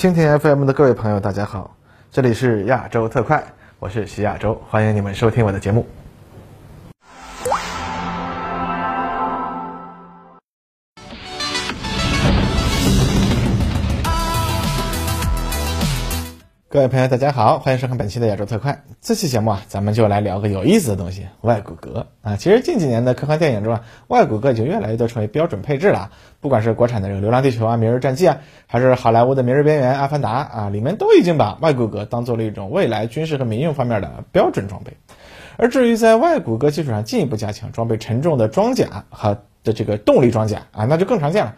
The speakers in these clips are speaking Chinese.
蜻蜓 FM 的各位朋友，大家好，这里是亚洲特快，我是徐亚洲，欢迎你们收听我的节目。各位朋友，大家好，欢迎收看本期的亚洲特快。这期节目啊，咱们就来聊个有意思的东西——外骨骼啊。其实近几年的科幻电影中啊，外骨骼已经越来越多成为标准配置了。不管是国产的这个《流浪地球》啊、《明日战记》啊，还是好莱坞的《明日边缘》《阿凡达》啊，里面都已经把外骨骼当做了一种未来军事和民用方面的标准装备。而至于在外骨骼基础上进一步加强装备沉重的装甲和的这个动力装甲啊，那就更常见了。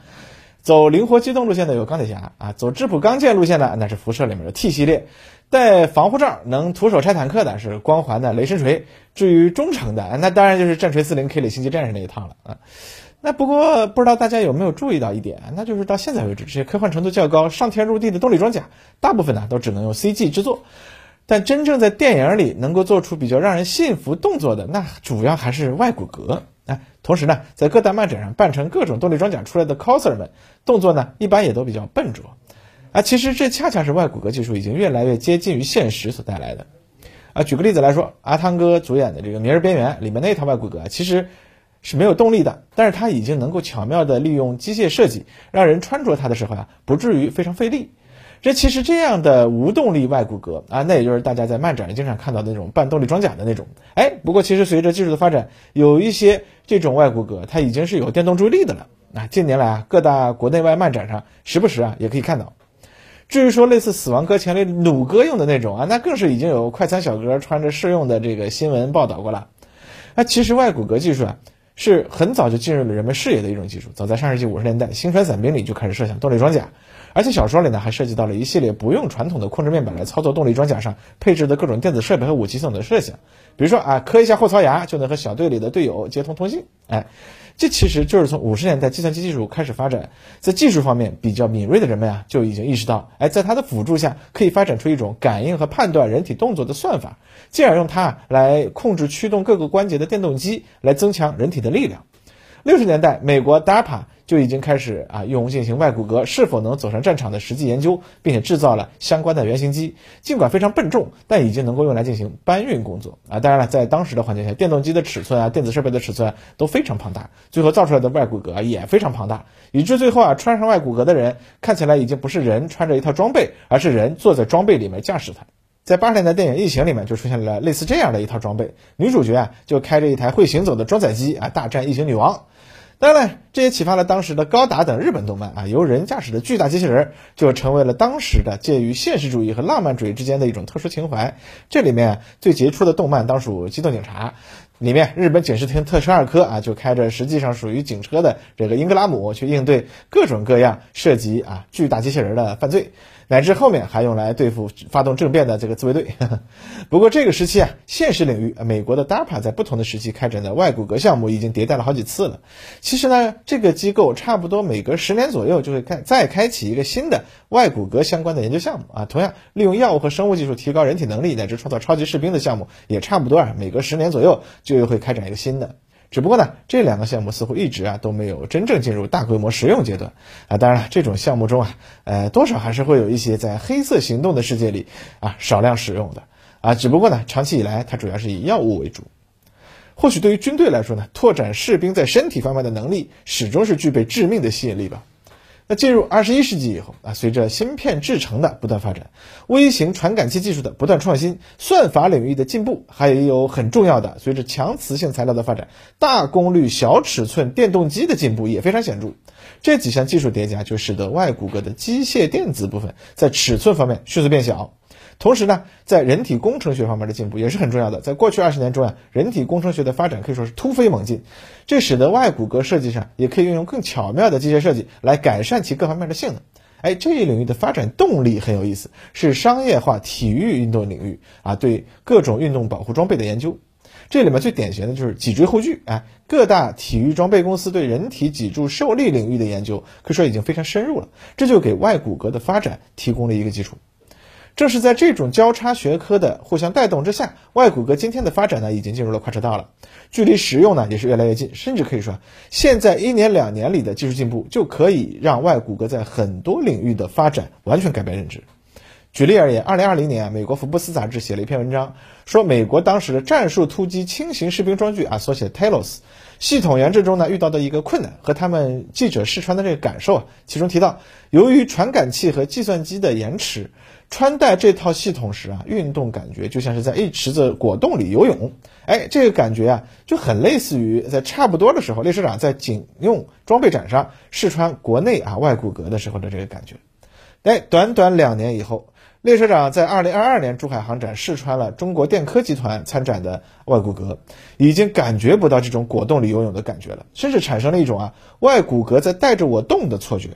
走灵活机动路线的有钢铁侠啊，走质朴刚健路线的那是辐射里面的 T 系列，戴防护罩能徒手拆坦克的是光环的雷神锤，至于忠诚的那当然就是战锤四零 K 里星际战士那一套了啊。那不过不知道大家有没有注意到一点，那就是到现在为止，这些科幻程度较高、上天入地的动力装甲，大部分呢都只能用 CG 制作，但真正在电影里能够做出比较让人信服动作的，那主要还是外骨骼。同时呢，在各大漫展上扮成各种动力装甲出来的 coser 们，动作呢一般也都比较笨拙。啊，其实这恰恰是外骨骼技术已经越来越接近于现实所带来的。啊，举个例子来说，阿汤哥主演的这个《明日边缘》里面那套外骨骼啊，其实是没有动力的，但是它已经能够巧妙地利用机械设计，让人穿着它的时候啊，不至于非常费力。这其实这样的无动力外骨骼啊，那也就是大家在漫展上经常看到的那种半动力装甲的那种。哎，不过其实随着技术的发展，有一些这种外骨骼它已经是有电动助力的了。啊，近年来啊，各大国内外漫展上时不时啊也可以看到。至于说类似死亡搁浅里弩哥用的那种啊，那更是已经有快餐小哥穿着试用的这个新闻报道过了。那其实外骨骼技术啊。是很早就进入了人们视野的一种技术。早在上世纪五十年代，《星船伞兵》里就开始设想动力装甲，而且小说里呢还涉及到了一系列不用传统的控制面板来操作动力装甲上配置的各种电子设备和武器系统的设想。比如说啊，磕一下后槽牙就能和小队里的队友接通通信。哎，这其实就是从五十年代计算机技术开始发展，在技术方面比较敏锐的人们啊，就已经意识到，哎，在它的辅助下，可以发展出一种感应和判断人体动作的算法，进而用它来控制驱动各个关节的电动机，来增强人体的力量。六十年代，美国 DARPA 就已经开始啊用进行外骨骼是否能走上战场的实际研究，并且制造了相关的原型机。尽管非常笨重，但已经能够用来进行搬运工作啊。当然了，在当时的环境下，电动机的尺寸啊、电子设备的尺寸都非常庞大，最后造出来的外骨骼也非常庞大，以致最后啊穿上外骨骼的人看起来已经不是人穿着一套装备，而是人坐在装备里面驾驶它。在八十年代电影《异形》里面就出现了类似这样的一套装备，女主角啊就开着一台会行走的装载机啊大战异形女王。当然，这也启发了当时的高达等日本动漫啊，由人驾驶的巨大机器人就成为了当时的介于现实主义和浪漫主义之间的一种特殊情怀。这里面最杰出的动漫当属《机动警察》，里面日本警视厅特车二科啊就开着实际上属于警车的这个英格拉姆去应对各种各样涉及啊巨大机器人的犯罪。乃至后面还用来对付发动政变的这个自卫队。不过这个时期啊，现实领域，美国的 DARPA 在不同的时期开展的外骨骼项目已经迭代了好几次了。其实呢，这个机构差不多每隔十年左右就会开再开启一个新的外骨骼相关的研究项目啊。同样，利用药物和生物技术提高人体能力乃至创造超级士兵的项目也差不多啊，每隔十年左右就又会开展一个新的。只不过呢，这两个项目似乎一直啊都没有真正进入大规模实用阶段啊。当然了，这种项目中啊，呃，多少还是会有一些在黑色行动的世界里啊少量使用的啊。只不过呢，长期以来它主要是以药物为主。或许对于军队来说呢，拓展士兵在身体方面的能力始终是具备致命的吸引力吧。那进入二十一世纪以后啊，随着芯片制成的不断发展，微型传感器技术的不断创新，算法领域的进步，还有很重要的，随着强磁性材料的发展，大功率小尺寸电动机的进步也非常显著。这几项技术叠加，就使得外骨骼的机械电子部分在尺寸方面迅速变小。同时呢，在人体工程学方面的进步也是很重要的。在过去二十年中啊，人体工程学的发展可以说是突飞猛进，这使得外骨骼设计上也可以运用更巧妙的机械设计来改善其各方面的性能。哎，这一领域的发展动力很有意思，是商业化体育运动领域啊，对各种运动保护装备的研究。这里面最典型的就是脊椎护具。哎，各大体育装备公司对人体脊柱受力领域的研究可以说已经非常深入了，这就给外骨骼的发展提供了一个基础。正是在这种交叉学科的互相带动之下，外骨骼今天的发展呢，已经进入了快车道了，距离实用呢也是越来越近，甚至可以说，现在一年两年里的技术进步就可以让外骨骼在很多领域的发展完全改变认知。举例而言，二零二零年啊，美国福布斯杂志写了一篇文章，说美国当时的战术突击轻型士兵装具啊，所写 Talos，系统研制中呢遇到的一个困难和他们记者试穿的这个感受啊，其中提到，由于传感器和计算机的延迟，穿戴这套系统时啊，运动感觉就像是在一池子果冻里游泳，哎，这个感觉啊，就很类似于在差不多的时候，列车长在警用装备展上试穿国内啊外骨骼的时候的这个感觉，哎，短短两年以后。列车长在二零二二年珠海航展试穿了中国电科集团参展的外骨骼，已经感觉不到这种果冻里游泳的感觉了，甚至产生了一种啊外骨骼在带着我动的错觉。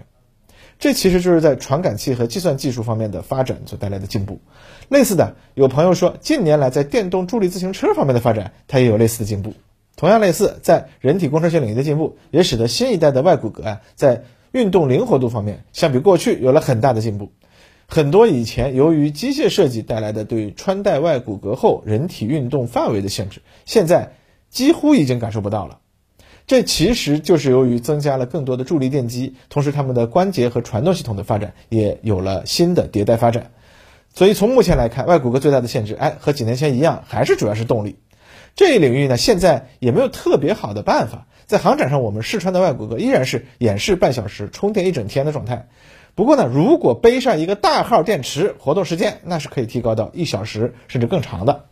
这其实就是在传感器和计算技术方面的发展所带来的进步。类似的，有朋友说近年来在电动助力自行车方面的发展，它也有类似的进步。同样类似，在人体工程学领域的进步，也使得新一代的外骨骼啊在运动灵活度方面，相比过去有了很大的进步。很多以前由于机械设计带来的对穿戴外骨骼后人体运动范围的限制，现在几乎已经感受不到了。这其实就是由于增加了更多的助力电机，同时他们的关节和传动系统的发展也有了新的迭代发展。所以从目前来看，外骨骼最大的限制，哎，和几年前一样，还是主要是动力。这一领域呢，现在也没有特别好的办法。在航展上，我们试穿的外骨骼依然是演示半小时、充电一整天的状态。不过呢，如果背上一个大号电池，活动时间那是可以提高到一小时甚至更长的。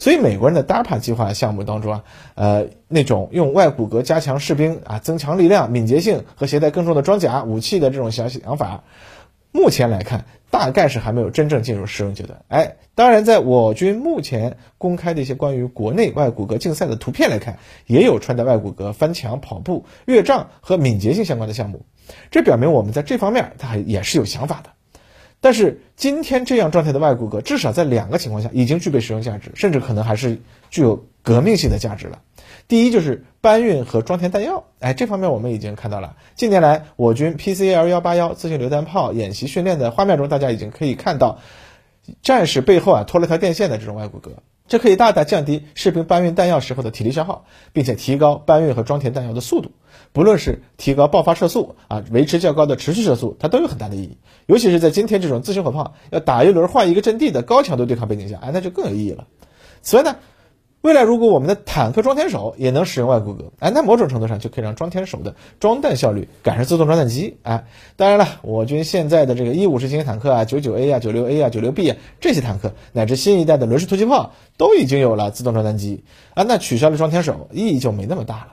所以美国人的 DARPA 计划项目当中啊，呃，那种用外骨骼加强士兵啊增强力量、敏捷性和携带更重的装甲武器的这种想想法，目前来看大概是还没有真正进入实用阶段。哎，当然，在我军目前公开的一些关于国内外骨骼竞赛的图片来看，也有穿戴外骨骼翻墙、跑步、越障和敏捷性相关的项目。这表明我们在这方面，它还也是有想法的。但是今天这样状态的外骨骼，至少在两个情况下已经具备实用价值，甚至可能还是具有革命性的价值了。第一就是搬运和装填弹药，哎，这方面我们已经看到了。近年来，我军 PCL 幺八幺自行榴弹炮演习训练的画面中，大家已经可以看到战士背后啊拖了条电线的这种外骨骼。这可以大大降低士兵搬运弹药时候的体力消耗，并且提高搬运和装填弹药的速度。不论是提高爆发射速啊，维持较高的持续射速，它都有很大的意义。尤其是在今天这种自行火炮要打一轮换一个阵地的高强度对抗背景下，哎，那就更有意义了。此外呢。未来，如果我们的坦克装填手也能使用外骨骼，哎，那某种程度上就可以让装填手的装弹效率赶上自动装弹机。哎，当然了，我军现在的这个一五式轻型坦克啊，九九 A 啊，九六 A 啊，九六 B 啊，这些坦克乃至新一代的轮式突击炮都已经有了自动装弹机啊，那取消了装填手意义就没那么大了。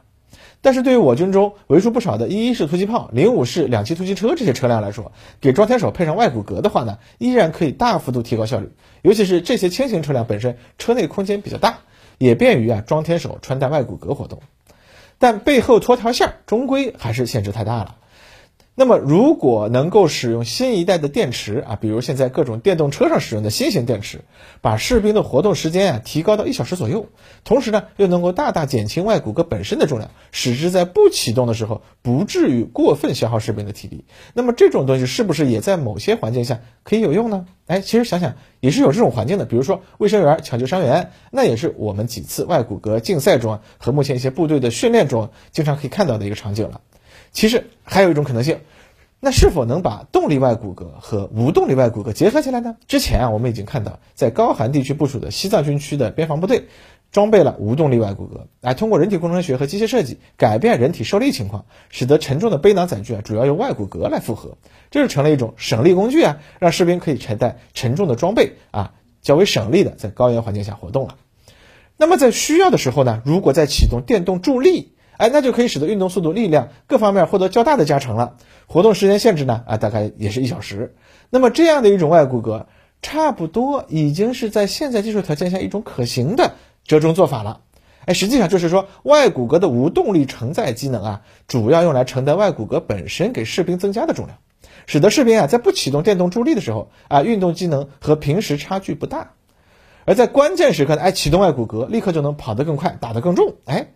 但是对于我军中为数不少的一一式突击炮、零五式两栖突击车这些车辆来说，给装填手配上外骨骼的话呢，依然可以大幅度提高效率，尤其是这些轻型车辆本身车内空间比较大。也便于啊装填手穿戴外骨骼活动，但背后拖条线儿终归还是限制太大了。那么，如果能够使用新一代的电池啊，比如现在各种电动车上使用的新型电池，把士兵的活动时间啊提高到一小时左右，同时呢又能够大大减轻外骨骼本身的重量，使之在不启动的时候不至于过分消耗士兵的体力，那么这种东西是不是也在某些环境下可以有用呢？哎，其实想想也是有这种环境的，比如说卫生员抢救伤员，那也是我们几次外骨骼竞赛中啊和目前一些部队的训练中经常可以看到的一个场景了。其实还有一种可能性，那是否能把动力外骨骼和无动力外骨骼结合起来呢？之前啊，我们已经看到，在高寒地区部署的西藏军区的边防部队，装备了无动力外骨骼，哎，通过人体工程学和机械设计改变人体受力情况，使得沉重的背囊载具啊，主要由外骨骼来负荷，这就成了一种省力工具啊，让士兵可以承担沉重的装备啊，较为省力的在高原环境下活动了。那么在需要的时候呢，如果再启动电动助力。哎，那就可以使得运动速度、力量各方面获得较大的加成了。活动时间限制呢？啊，大概也是一小时。那么这样的一种外骨骼，差不多已经是在现在技术条件下一种可行的折中做法了。哎，实际上就是说，外骨骼的无动力承载机能啊，主要用来承担外骨骼本身给士兵增加的重量，使得士兵啊在不启动电动助力的时候啊，运动机能和平时差距不大。而在关键时刻呢，哎，启动外骨骼，立刻就能跑得更快，打得更重。哎。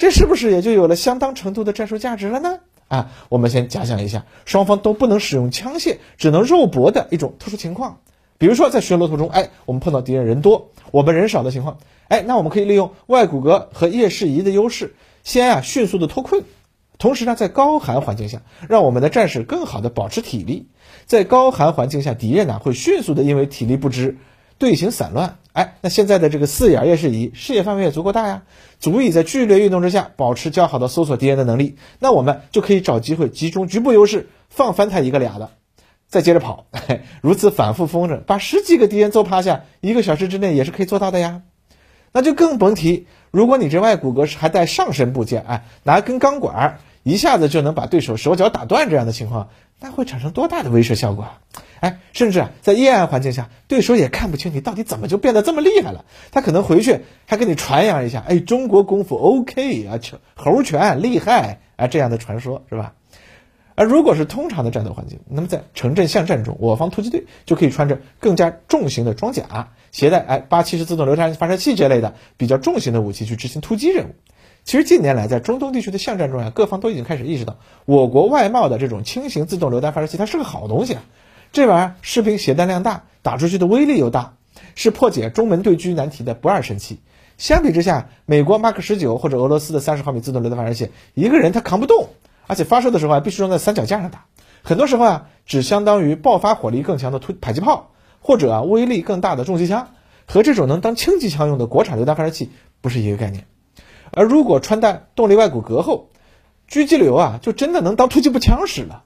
这是不是也就有了相当程度的战术价值了呢？啊，我们先假想一下，双方都不能使用枪械，只能肉搏的一种特殊情况，比如说在巡逻途中，哎，我们碰到敌人人多，我们人少的情况，哎，那我们可以利用外骨骼和夜视仪的优势，先啊迅速的脱困，同时呢，在高寒环境下，让我们的战士更好的保持体力。在高寒环境下，敌人呢会迅速的因为体力不支，队形散乱。哎，那现在的这个四眼夜视仪视野范围也足够大呀，足以在剧烈运动之下保持较好的搜索敌人的能力。那我们就可以找机会集中局部优势，放翻他一个俩的。再接着跑，如此反复风筝，把十几个敌人揍趴下，一个小时之内也是可以做到的呀。那就更甭提，如果你这外骨骼是还带上身部件，哎，拿根钢管一下子就能把对手手脚打断这样的情况，那会产生多大的威慑效果啊？哎，甚至啊，在阴暗环境下，对手也看不清你到底怎么就变得这么厉害了，他可能回去还给你传扬一下，哎，中国功夫 OK 啊，猴拳厉害啊，这样的传说是吧？而如果是通常的战斗环境，那么在城镇巷战中，我方突击队就可以穿着更加重型的装甲，携带哎八七式自动榴弹发射器这类的比较重型的武器去执行突击任务。其实近年来在中东地区的巷战中呀，各方都已经开始意识到，我国外贸的这种轻型自动榴弹发射器它是个好东西啊，这玩意儿士兵携带量大，打出去的威力又大，是破解中门对狙难题的不二神器。相比之下，美国 Mark 十九或者俄罗斯的三十毫米自动榴弹发射器，一个人他扛不动。而且发射的时候还，必须装在三脚架上打，很多时候啊，只相当于爆发火力更强的突迫击炮，或者啊威力更大的重机枪，和这种能当轻机枪用的国产榴弹发射器不是一个概念。而如果穿戴动力外骨骼后，狙击流啊，就真的能当突击步枪使了，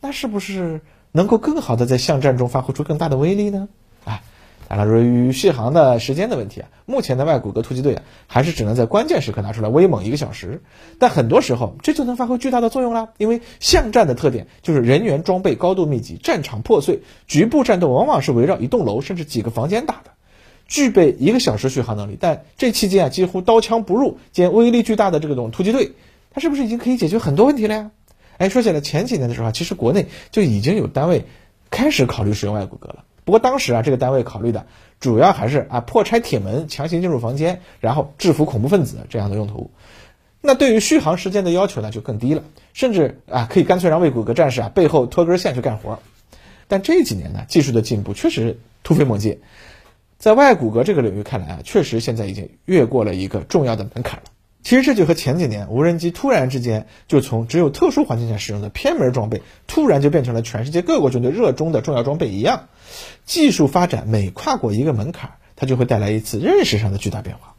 那是不是能够更好的在巷战中发挥出更大的威力呢？啊当然，由于续航的时间的问题啊，目前的外骨骼突击队啊，还是只能在关键时刻拿出来威猛一个小时。但很多时候，这就能发挥巨大的作用了。因为巷战的特点就是人员装备高度密集，战场破碎，局部战斗往往是围绕一栋楼甚至几个房间打的，具备一个小时续航能力。但这期间啊，几乎刀枪不入兼威力巨大的这种突击队，它是不是已经可以解决很多问题了呀？哎，说起来，前几年的时候啊，其实国内就已经有单位开始考虑使用外骨骼了。不过当时啊，这个单位考虑的主要还是啊破拆铁门、强行进入房间，然后制服恐怖分子这样的用途。那对于续航时间的要求呢就更低了，甚至啊可以干脆让魏骨骼战士啊背后拖根线去干活。但这几年呢，技术的进步确实突飞猛进，在外骨骼这个领域看来啊，确实现在已经越过了一个重要的门槛了。其实这就和前几年无人机突然之间就从只有特殊环境下使用的偏门装备，突然就变成了全世界各国军队热衷的重要装备一样。技术发展每跨过一个门槛，它就会带来一次认识上的巨大变化。